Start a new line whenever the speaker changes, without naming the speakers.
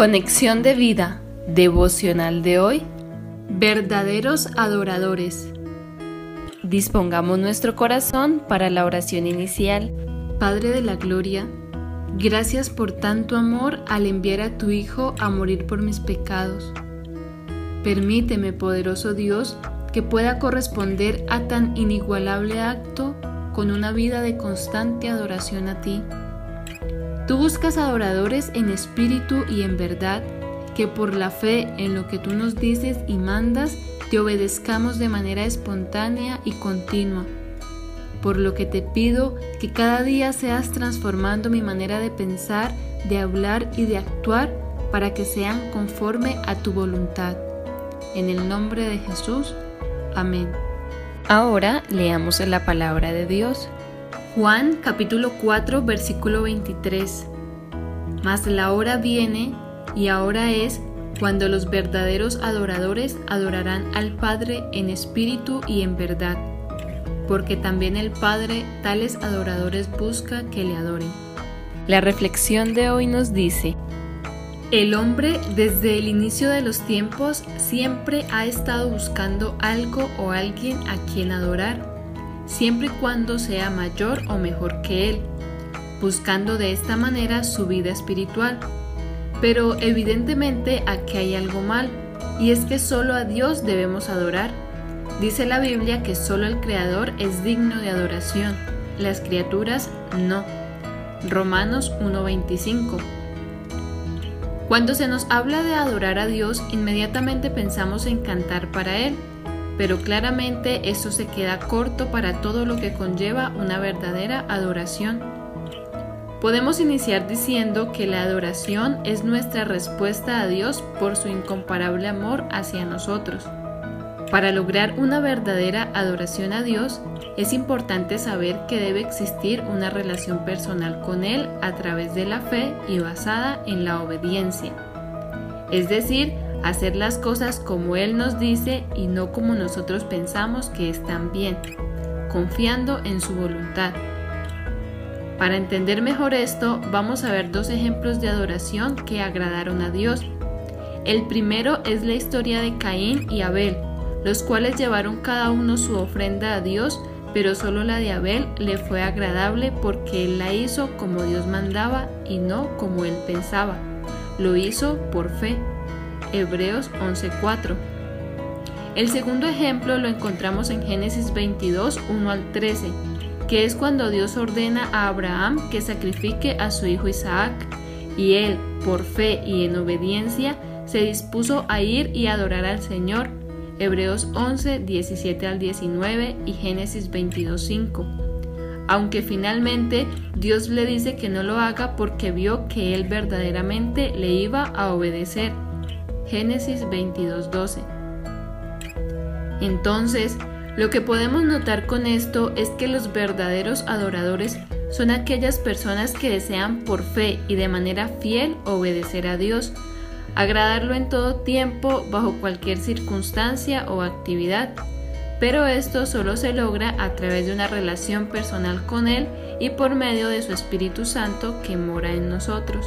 Conexión de vida devocional de hoy. Verdaderos adoradores. Dispongamos nuestro corazón para la oración inicial. Padre de la Gloria, gracias por tanto amor al enviar a tu Hijo a morir por mis pecados. Permíteme, poderoso Dios, que pueda corresponder a tan inigualable acto con una vida de constante adoración a ti. Tú buscas adoradores en espíritu y en verdad, que por la fe en lo que tú nos dices y mandas, te obedezcamos de manera espontánea y continua. Por lo que te pido que cada día seas transformando mi manera de pensar, de hablar y de actuar para que sean conforme a tu voluntad. En el nombre de Jesús. Amén. Ahora leamos la palabra de Dios. Juan capítulo 4 versículo 23. Mas la hora viene y ahora es cuando los verdaderos adoradores adorarán al Padre en espíritu y en verdad, porque también el Padre tales adoradores busca que le adoren. La reflexión de hoy nos dice, el hombre desde el inicio de los tiempos siempre ha estado buscando algo o alguien a quien adorar siempre y cuando sea mayor o mejor que él, buscando de esta manera su vida espiritual. Pero evidentemente aquí hay algo mal, y es que solo a Dios debemos adorar. Dice la Biblia que solo el Creador es digno de adoración, las criaturas no. Romanos 1:25. Cuando se nos habla de adorar a Dios, inmediatamente pensamos en cantar para Él, pero claramente esto se queda corto para todo lo que conlleva una verdadera adoración. Podemos iniciar diciendo que la adoración es nuestra respuesta a Dios por su incomparable amor hacia nosotros. Para lograr una verdadera adoración a Dios, es importante saber que debe existir una relación personal con Él a través de la fe y basada en la obediencia. Es decir, hacer las cosas como Él nos dice y no como nosotros pensamos que están bien, confiando en su voluntad. Para entender mejor esto, vamos a ver dos ejemplos de adoración que agradaron a Dios. El primero es la historia de Caín y Abel, los cuales llevaron cada uno su ofrenda a Dios, pero solo la de Abel le fue agradable porque él la hizo como Dios mandaba y no como él pensaba. Lo hizo por fe. Hebreos 11:4. El segundo ejemplo lo encontramos en Génesis 22, 1 al 13, que es cuando Dios ordena a Abraham que sacrifique a su hijo Isaac, y él, por fe y en obediencia, se dispuso a ir y adorar al Señor. Hebreos 11, 17 al 19 y Génesis 22, 5. Aunque finalmente Dios le dice que no lo haga porque vio que él verdaderamente le iba a obedecer. Génesis 22:12. Entonces, lo que podemos notar con esto es que los verdaderos adoradores son aquellas personas que desean por fe y de manera fiel obedecer a Dios, agradarlo en todo tiempo, bajo cualquier circunstancia o actividad. Pero esto solo se logra a través de una relación personal con Él y por medio de su Espíritu Santo que mora en nosotros.